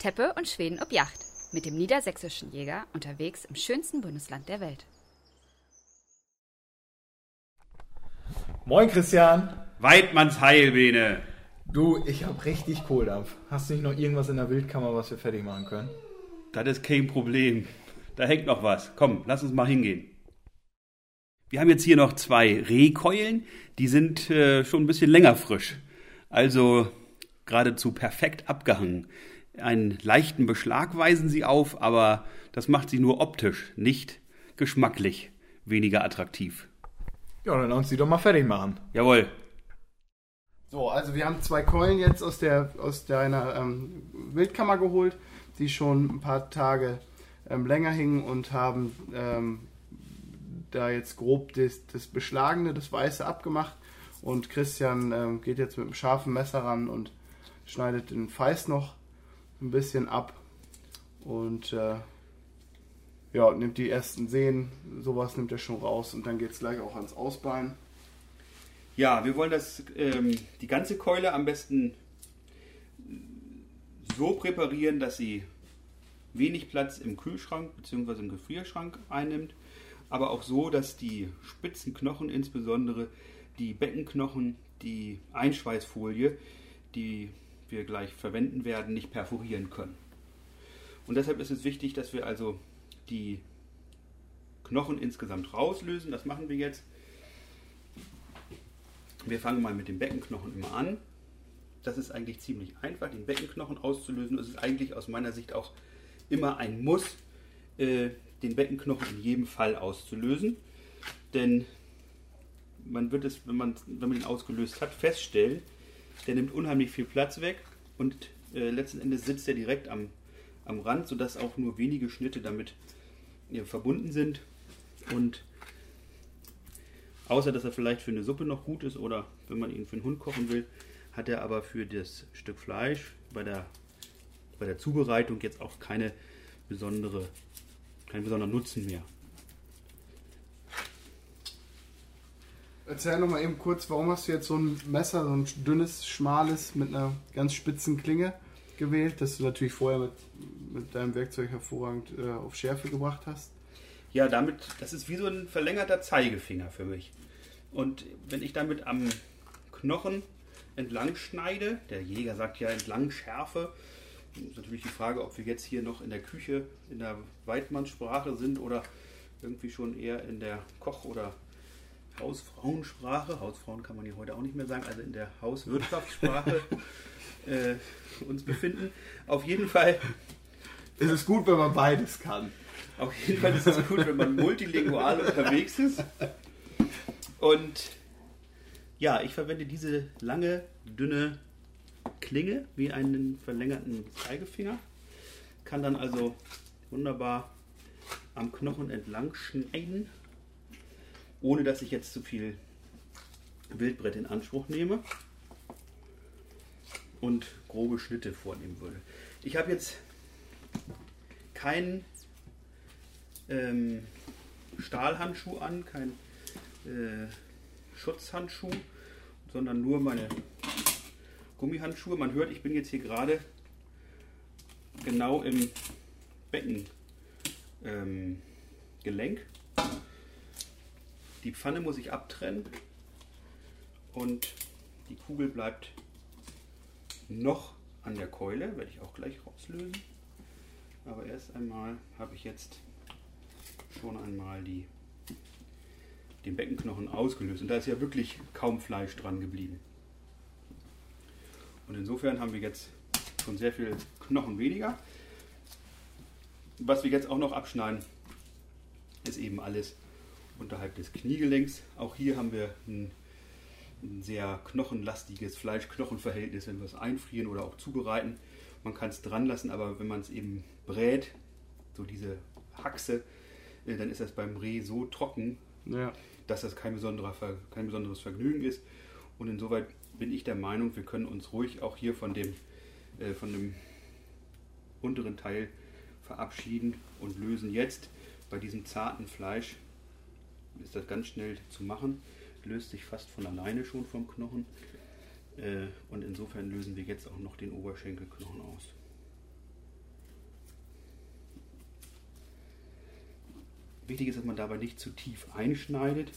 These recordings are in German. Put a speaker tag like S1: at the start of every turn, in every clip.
S1: Teppe und Schweden ob Yacht mit dem niedersächsischen Jäger unterwegs im schönsten Bundesland der Welt.
S2: Moin Christian.
S3: Weidmanns Heilbene.
S2: Du, ich hab richtig Kohldampf. Hast du nicht noch irgendwas in der Wildkammer, was wir fertig machen können?
S3: Das ist kein Problem. Da hängt noch was. Komm, lass uns mal hingehen. Wir haben jetzt hier noch zwei Rehkeulen. Die sind äh, schon ein bisschen länger frisch. Also geradezu perfekt abgehangen. Einen leichten Beschlag weisen sie auf, aber das macht sie nur optisch, nicht geschmacklich weniger attraktiv.
S2: Ja, dann lass uns die doch mal fertig machen.
S3: Jawohl.
S4: So, also wir haben zwei Keulen jetzt aus der aus deiner ähm, Wildkammer geholt, die schon ein paar Tage ähm, länger hingen und haben ähm, da jetzt grob das, das Beschlagene, das Weiße abgemacht. Und Christian ähm, geht jetzt mit einem scharfen Messer ran und schneidet den Feiß noch ein bisschen ab und äh, ja, nimmt die ersten Sehnen, sowas nimmt er schon raus und dann geht es gleich auch ans Ausbein.
S3: Ja, wir wollen das, ähm, die ganze Keule am besten so präparieren, dass sie wenig Platz im Kühlschrank bzw. im Gefrierschrank einnimmt, aber auch so, dass die spitzen Knochen, insbesondere die Beckenknochen, die Einschweißfolie, die wir gleich verwenden werden, nicht perforieren können. Und deshalb ist es wichtig, dass wir also die Knochen insgesamt rauslösen. Das machen wir jetzt. Wir fangen mal mit dem Beckenknochen immer an. Das ist eigentlich ziemlich einfach, den Beckenknochen auszulösen. Es ist eigentlich aus meiner Sicht auch immer ein Muss, äh, den Beckenknochen in jedem Fall auszulösen. Denn man wird es, wenn man, wenn man ihn ausgelöst hat, feststellen, der nimmt unheimlich viel Platz weg und äh, letzten Endes sitzt er direkt am, am Rand, sodass auch nur wenige Schnitte damit ja, verbunden sind. Und außer dass er vielleicht für eine Suppe noch gut ist oder wenn man ihn für einen Hund kochen will, hat er aber für das Stück Fleisch bei der, bei der Zubereitung jetzt auch keine besondere, keinen besonderen Nutzen mehr.
S4: Erzähl noch mal eben kurz, warum hast du jetzt so ein Messer, so ein dünnes, schmales mit einer ganz spitzen Klinge gewählt, das du natürlich vorher mit, mit deinem Werkzeug hervorragend äh, auf Schärfe gebracht hast?
S3: Ja, damit, das ist wie so ein verlängerter Zeigefinger für mich. Und wenn ich damit am Knochen entlang schneide, der Jäger sagt ja entlang Schärfe, ist natürlich die Frage, ob wir jetzt hier noch in der Küche in der Weidmannssprache sind oder irgendwie schon eher in der Koch- oder Hausfrauensprache, Hausfrauen kann man hier heute auch nicht mehr sagen, also in der Hauswirtschaftssprache äh, uns befinden. Auf jeden Fall.
S4: Es ist gut, wenn man beides kann.
S3: Auf jeden Fall ist es gut, wenn man multilingual unterwegs ist. Und ja, ich verwende diese lange, dünne Klinge wie einen verlängerten Zeigefinger. Kann dann also wunderbar am Knochen entlang schneiden ohne dass ich jetzt zu viel Wildbrett in Anspruch nehme und grobe Schnitte vornehmen würde. Ich habe jetzt keinen ähm, Stahlhandschuh an, keinen äh, Schutzhandschuh, sondern nur meine Gummihandschuhe. Man hört, ich bin jetzt hier gerade genau im Beckengelenk. Ähm, die Pfanne muss ich abtrennen und die Kugel bleibt noch an der Keule, werde ich auch gleich rauslösen. Aber erst einmal habe ich jetzt schon einmal die, den Beckenknochen ausgelöst. Und da ist ja wirklich kaum Fleisch dran geblieben. Und insofern haben wir jetzt schon sehr viel Knochen weniger. Was wir jetzt auch noch abschneiden, ist eben alles unterhalb des Kniegelenks. Auch hier haben wir ein, ein sehr knochenlastiges Fleisch-Knochen-Verhältnis, wenn wir es einfrieren oder auch zubereiten. Man kann es dran lassen, aber wenn man es eben brät, so diese Haxe, äh, dann ist das beim Reh so trocken, ja. dass das kein, besonderer, kein besonderes Vergnügen ist. Und insoweit bin ich der Meinung, wir können uns ruhig auch hier von dem, äh, von dem unteren Teil verabschieden und lösen jetzt bei diesem zarten Fleisch ist das ganz schnell zu machen, löst sich fast von alleine schon vom Knochen. Äh, und insofern lösen wir jetzt auch noch den Oberschenkelknochen aus. Wichtig ist, dass man dabei nicht zu tief einschneidet.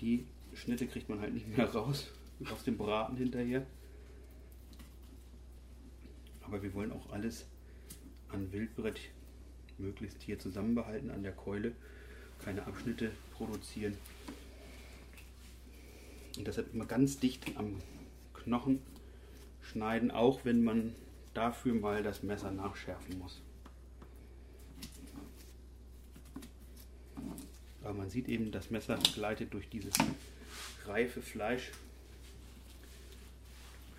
S3: Die Schnitte kriegt man halt nicht mehr raus aus dem Braten hinterher. Aber wir wollen auch alles an Wildbrett möglichst hier zusammenbehalten an der Keule keine Abschnitte produzieren. Und deshalb immer ganz dicht am Knochen schneiden, auch wenn man dafür mal das Messer nachschärfen muss. Aber man sieht eben, das Messer gleitet durch dieses reife Fleisch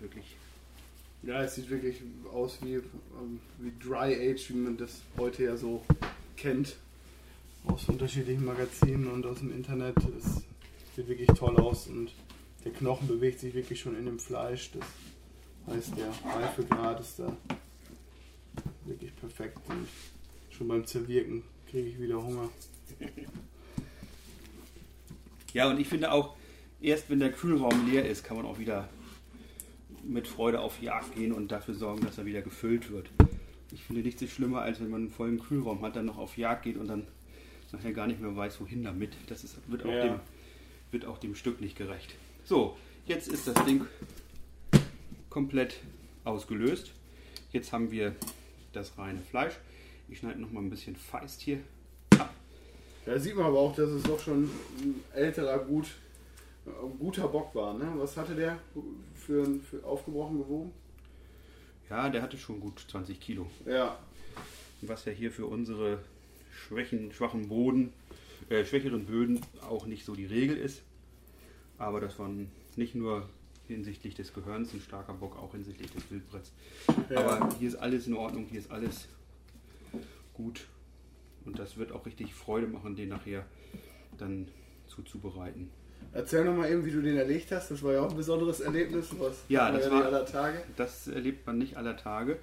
S3: wirklich.
S4: Ja, es sieht wirklich aus wie, ähm, wie Dry Age, wie man das heute ja so kennt. Aus unterschiedlichen Magazinen und aus dem Internet. Es sieht wirklich toll aus und der Knochen bewegt sich wirklich schon in dem Fleisch. Das heißt, der Reifegrad ist da wirklich perfekt. Und schon beim Zerwirken kriege ich wieder Hunger.
S3: Ja, und ich finde auch, erst wenn der Kühlraum leer ist, kann man auch wieder mit Freude auf Jagd gehen und dafür sorgen, dass er wieder gefüllt wird. Ich finde nichts so schlimmer, als wenn man einen vollen Kühlraum hat, dann noch auf Jagd geht und dann nachher gar nicht mehr weiß, wohin damit. Das ist, wird, auch
S4: Ja.
S3: dem, wird auch dem Stück nicht gerecht. So, jetzt ist das Ding komplett ausgelöst. Jetzt haben wir das reine Fleisch. Ich schneide noch mal ein bisschen feist hier ab.
S4: Da sieht man aber auch, dass es doch schon ein älterer, gut, äh, guter Bock war. Ne? Was hatte der für, für aufgebrochen gewogen?
S3: Ja, der hatte schon gut 20 Kilo.
S4: Ja,
S3: was ja hier für unsere Schwächen, schwachen Boden, äh, schwächeren Böden auch nicht so die Regel ist. Aber das war nicht nur hinsichtlich des Gehörns ein starker Bock, auch hinsichtlich des Wildbretts.
S4: Ja.
S3: Aber hier ist alles in Ordnung, hier ist alles gut. Und das wird auch richtig Freude machen, den nachher dann zuzubereiten.
S4: Erzähl noch mal eben, wie du den erlegt hast. Das war ja auch ein besonderes Erlebnis. Was
S3: Ja, das
S4: nicht
S3: war-
S4: aller Tage.
S3: Das erlebt man nicht aller Tage.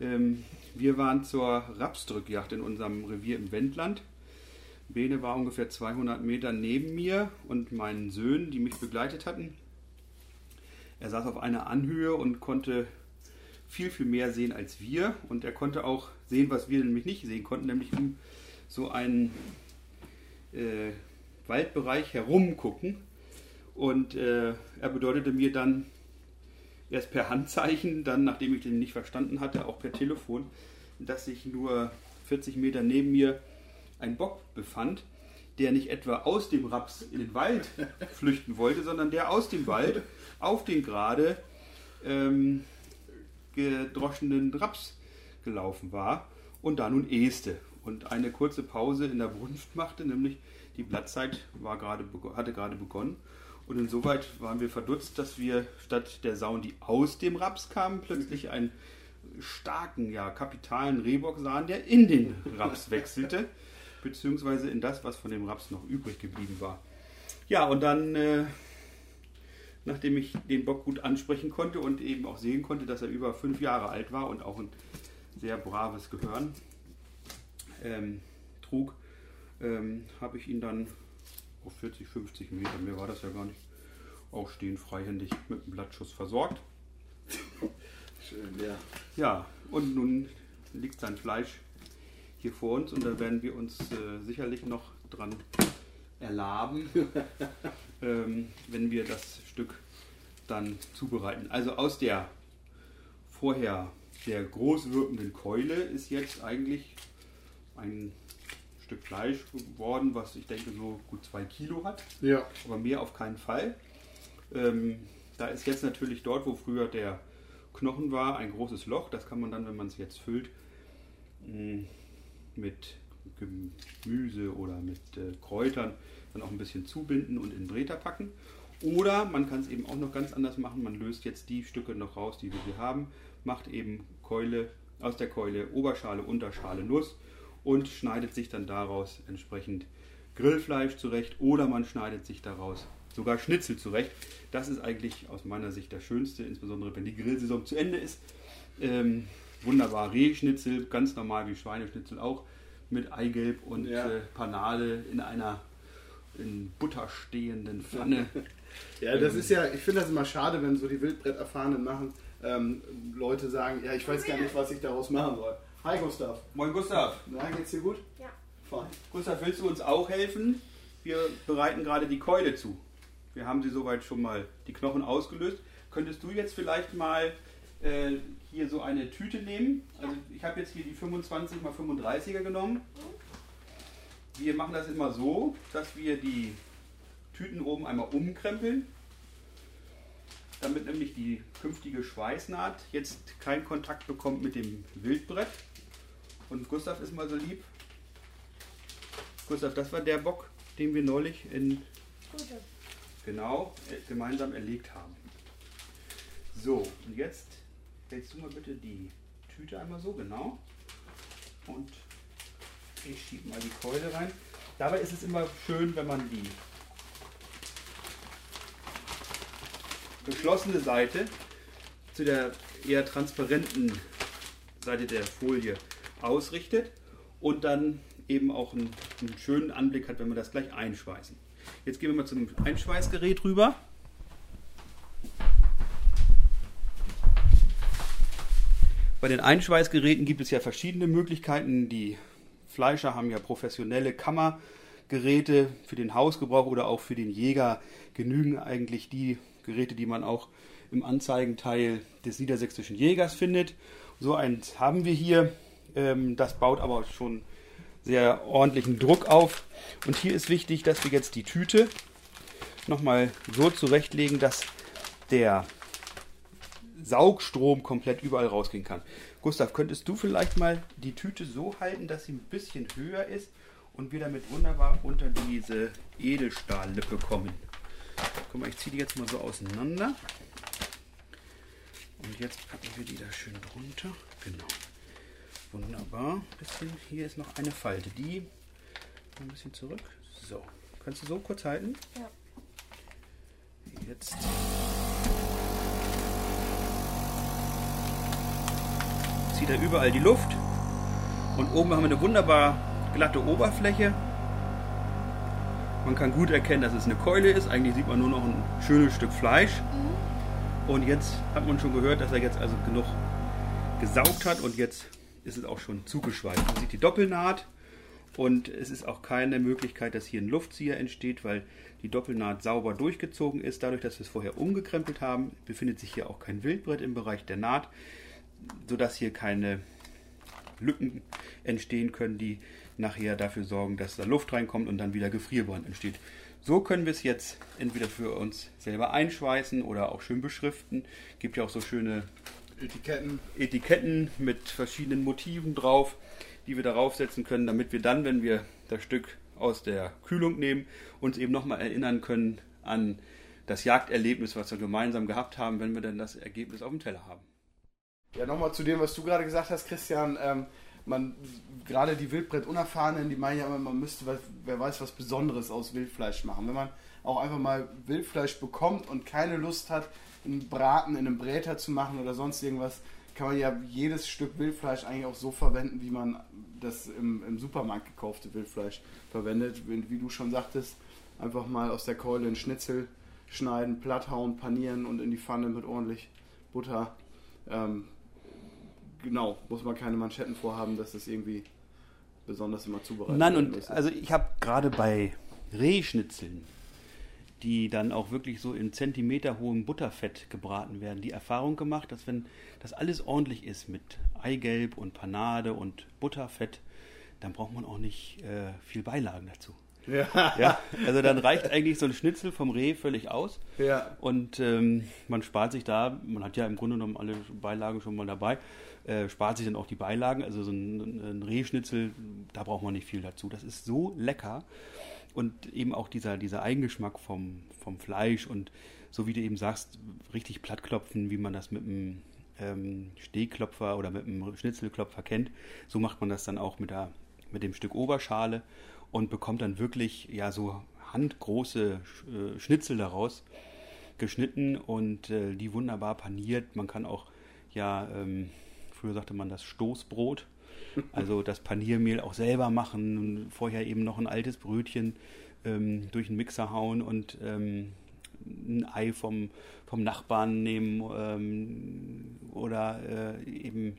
S3: Ähm, wir waren zur Rapsdrückjagd in unserem Revier im Wendland. Bene war ungefähr 200 Meter neben mir und meinen Söhnen, die mich begleitet hatten. Er saß auf einer Anhöhe und konnte viel, viel mehr sehen als wir. Und er konnte auch sehen, was wir nämlich nicht sehen konnten, nämlich um so einen äh, Waldbereich herumgucken. Und äh, er bedeutete mir dann erst per Handzeichen, dann, nachdem ich den nicht verstanden hatte, auch per Telefon, dass sich nur 40 Meter neben mir ein Bock befand, der nicht etwa aus dem Raps in den Wald flüchten wollte, sondern der aus dem Wald auf den gerade ähm, gedroschenen Raps gelaufen war und da nun äste und eine kurze Pause in der Brunft machte, nämlich die Blattzeit war gerade, hatte gerade begonnen. Und insoweit waren wir verdutzt, dass wir statt der Sauen, die aus dem Raps kamen, plötzlich einen starken, ja, kapitalen Rehbock sahen, der in den Raps wechselte, beziehungsweise in das, was von dem Raps noch übrig geblieben war. Ja, und dann, äh, nachdem ich den Bock gut ansprechen konnte und eben auch sehen konnte, dass er über fünf Jahre alt war und auch ein sehr braves Gehörn ähm, trug, ähm, habe ich ihn dann auf 40, 50 Meter, mehr war das ja gar nicht, auch stehen freihändig mit einem Blattschuss versorgt.
S4: Schön, ja.
S3: Ja, und nun liegt sein Fleisch hier vor uns und da werden wir uns äh, sicherlich noch dran erlaben, ähm, wenn wir das Stück dann zubereiten. Also aus der vorher sehr groß wirkenden Keule ist jetzt eigentlich ein Stück Fleisch geworden, was ich denke so gut zwei Kilo hat
S4: Ja,
S3: aber mehr auf keinen Fall. Ähm, da ist jetzt natürlich dort, wo früher der Knochen war, ein großes Loch. Das kann man dann, wenn man es jetzt füllt, mh, mit Gemüse oder mit äh, Kräutern dann auch ein bisschen zubinden und in Breter packen. Oder man kann es eben auch noch ganz anders machen. Man löst jetzt die Stücke noch raus, die wir hier haben, macht eben Keule aus der Keule Oberschale, Unterschale, Nuss und schneidet sich dann daraus entsprechend Grillfleisch zurecht oder man schneidet sich daraus sogar Schnitzel zurecht. Das ist eigentlich aus meiner Sicht das Schönste, insbesondere wenn die Grillsaison zu Ende ist. Ähm, wunderbar Rehschnitzel, ganz normal wie Schweineschnitzel auch, mit Eigelb und
S4: Ja.
S3: äh, Panade in einer in Butter stehenden Pfanne.
S4: ja das ist ja, ich finde das immer schade, wenn so die Wildbretterfahrenen machen, ähm, Leute sagen, ja, ich weiß gar nicht, was ich daraus machen soll. Hi Gustav,
S3: Moin Gustav.
S4: na, geht's dir gut?
S5: Ja.
S4: Fein.
S3: Gustav, willst du uns auch helfen? Wir bereiten gerade die Keule zu. Wir haben sie soweit schon mal die Knochen ausgelöst. Könntest du jetzt vielleicht mal äh, hier so eine Tüte nehmen? Also ich habe jetzt hier die 25 x 35er genommen. Wir machen das immer so, dass wir die Tüten oben einmal umkrempeln, damit nämlich die künftige Schweißnaht jetzt keinen Kontakt bekommt mit dem Wildbrett. Und Gustav ist mal so lieb. Gustav, das war der Bock, den wir neulich in genau äh, gemeinsam erlegt haben. So, und jetzt hältst du mal bitte die Tüte einmal so, genau. Und ich schiebe mal die Keule rein. Dabei ist es immer schön, wenn man die geschlossene Seite zu der eher transparenten Seite der Folie ausrichtet und dann eben auch einen, einen schönen Anblick hat, wenn wir das gleich einschweißen. Jetzt gehen wir mal zum Einschweißgerät rüber. Bei den Einschweißgeräten gibt es ja verschiedene Möglichkeiten. Die Fleischer haben ja professionelle Kammergeräte für den Hausgebrauch oder auch für den Jäger. Genügen eigentlich die Geräte, die man auch im Anzeigenteil des niedersächsischen Jägers findet. So eins haben wir hier. Ähm, das baut aber schon sehr ordentlichen Druck auf. Und hier ist wichtig, dass wir jetzt die Tüte nochmal so zurechtlegen, dass der Saugstrom komplett überall rausgehen kann. Gustav, könntest du vielleicht mal die Tüte so halten, dass sie ein bisschen höher ist und wir damit wunderbar unter diese Edelstahllippe kommen? Guck mal, ich ziehe die jetzt mal so auseinander. Und jetzt packen wir die da schön drunter. Genau. Wunderbar. Bisschen, hier ist noch eine Falte. Die ein bisschen zurück. So. Kannst du so kurz halten?
S5: Ja.
S3: Jetzt. Zieht er überall die Luft. Und oben haben wir eine wunderbar glatte Oberfläche. Man kann gut erkennen, dass es eine Keule ist. Eigentlich sieht man nur noch ein schönes Stück Fleisch. Und jetzt hat man schon gehört, dass er jetzt also genug gesaugt hat und jetzt ist es auch schon zugeschweißt. Man sieht die Doppelnaht und es ist auch keine Möglichkeit, dass hier ein Luftzieher entsteht, weil die Doppelnaht sauber durchgezogen ist. Dadurch, dass wir es vorher umgekrempelt haben, befindet sich hier auch kein Wildbrett im Bereich der Naht, sodass hier keine Lücken entstehen können, die nachher dafür sorgen, dass da Luft reinkommt und dann wieder Gefrierbrand entsteht. So können wir es jetzt entweder für uns selber einschweißen oder auch schön beschriften. Gibt ja auch so schöne
S2: Etiketten.
S3: Etiketten mit verschiedenen Motiven drauf, die wir darauf setzen können, damit wir dann, wenn wir das Stück aus der Kühlung nehmen, uns eben nochmal erinnern können an das Jagderlebnis, was wir gemeinsam gehabt haben, wenn wir dann das Ergebnis auf dem Teller haben.
S4: Ja, nochmal zu dem, was du gerade gesagt hast, Christian. Ähm, man, gerade die Wildbrett-Unerfahrenen, die meinen ja immer, man müsste, was, wer weiß, was Besonderes aus Wildfleisch machen. Wenn man auch einfach mal Wildfleisch bekommt und keine Lust hat, einen Braten in einem Bräter zu machen oder sonst irgendwas, kann man ja jedes Stück Wildfleisch eigentlich auch so verwenden, wie man das im, im Supermarkt gekaufte Wildfleisch verwendet. Wie, wie du schon sagtest, einfach mal aus der Keule einen Schnitzel schneiden, platt hauen, panieren und in die Pfanne mit ordentlich Butter. Ähm, genau, muss man keine Manschetten vorhaben, dass das irgendwie besonders immer zubereitet
S3: Nein,
S4: werden
S3: und also ich habe gerade bei Rehschnitzeln, die dann auch wirklich so in Zentimeter hohem Butterfett gebraten werden, die Erfahrung gemacht, dass wenn das alles ordentlich ist mit Eigelb und Panade und Butterfett, dann braucht man auch nicht äh, viel Beilagen dazu.
S4: ja,
S3: Ja, also dann reicht eigentlich so ein Schnitzel vom Reh völlig aus.
S4: ja,
S3: Und ähm, man spart sich da, man hat ja im Grunde genommen alle Beilagen schon mal dabei, äh, spart sich dann auch die Beilagen. Also so ein, ein Rehschnitzel, da braucht man nicht viel dazu. Das ist so lecker. Und eben auch dieser, dieser Eigengeschmack vom, vom Fleisch und so wie du eben sagst, richtig plattklopfen, wie man das mit einem ähm, Stehklopfer oder mit einem Schnitzelklopfer kennt. So macht man das dann auch mit, der, mit dem Stück Oberschale und bekommt dann wirklich ja so handgroße äh, Schnitzel daraus geschnitten und äh, die wunderbar paniert. Man kann auch ja, ähm, früher sagte man das Stoßbrot, also das Paniermehl auch selber machen, vorher eben noch ein altes Brötchen ähm, durch den Mixer hauen und ähm, ein Ei vom, vom Nachbarn nehmen ähm, oder äh, eben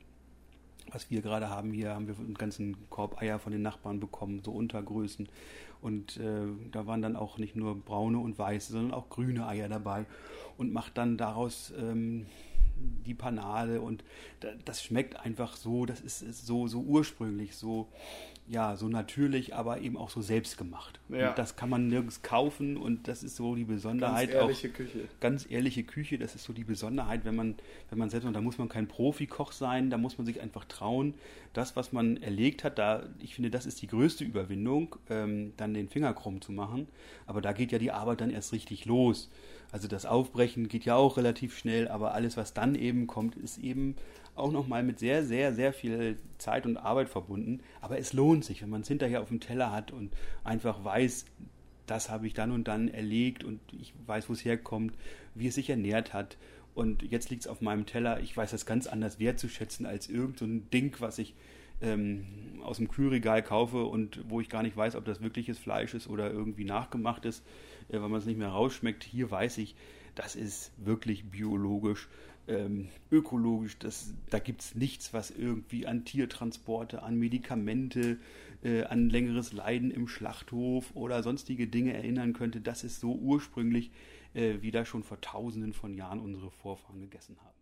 S3: was wir gerade haben. Hier haben wir einen ganzen Korb Eier von den Nachbarn bekommen, so Untergrößen. Und äh, da waren dann auch nicht nur braune und weiße, sondern auch grüne Eier dabei. Und macht dann daraus ähm, die Panade und das schmeckt einfach so, das ist so, so ursprünglich, so, ja, so natürlich, aber eben auch so selbstgemacht. Ja. Und das kann man nirgends kaufen und das ist so die Besonderheit.
S4: Ganz ehrliche auch, Küche.
S3: Ganz ehrliche Küche, das ist so die Besonderheit, wenn man, wenn man selbst, und da muss man kein Profikoch sein, da muss man sich einfach trauen, das, was man erlegt hat, da, ich finde, das ist die größte Überwindung, ähm, dann den Finger krumm zu machen. Aber da geht ja die Arbeit dann erst richtig los. Also das Aufbrechen geht ja auch relativ schnell, aber alles, was dann eben kommt, ist eben auch nochmal mit sehr, sehr, sehr viel Zeit und Arbeit verbunden. Aber es lohnt sich, wenn man es hinterher auf dem Teller hat und einfach weiß, das habe ich dann und dann erlegt und ich weiß, wo es herkommt, wie es sich ernährt hat. Und jetzt liegt es auf meinem Teller. Ich weiß das ganz anders wertzuschätzen als irgendein so Ding, was ich ähm, aus dem Kühlregal kaufe und wo ich gar nicht weiß, ob das wirkliches Fleisch ist oder irgendwie nachgemacht ist äh, weil man es nicht mehr rausschmeckt. Hier weiß ich, das ist wirklich biologisch, ähm, ökologisch. Das, da gibt es nichts, was irgendwie an Tiertransporte, an Medikamente, äh, an längeres Leiden im Schlachthof oder sonstige Dinge erinnern könnte. Das ist so ursprünglich, äh, wie da schon vor tausenden von Jahren unsere Vorfahren gegessen haben.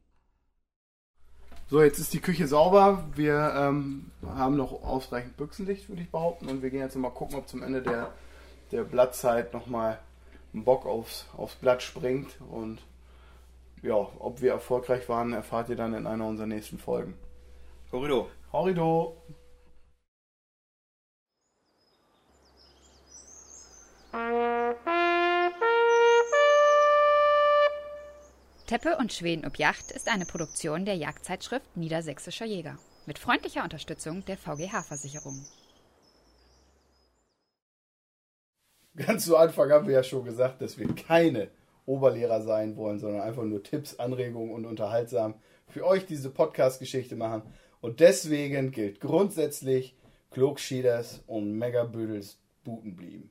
S4: So, jetzt ist die Küche sauber. Wir ähm, haben noch ausreichend Büchsenlicht, würde ich behaupten. Und wir gehen jetzt mal gucken, ob zum Ende der, der Blattzeit nochmal Bock aufs, aufs Blatt springt. Und ja, ob wir erfolgreich waren, erfahrt ihr dann in einer unserer nächsten Folgen.
S3: Horrido.
S4: Horrido.
S1: Teppe und Schweden ob Yacht ist eine Produktion der Jagdzeitschrift Niedersächsischer Jäger mit freundlicher Unterstützung der VGH-Versicherung.
S4: ganz zu Anfang haben wir ja schon gesagt, dass wir keine Oberlehrer sein wollen, sondern einfach nur Tipps, Anregungen und unterhaltsam für euch diese Podcast-Geschichte machen. Und deswegen gilt grundsätzlich, Klogschieders und Megabüdels Buten blieben.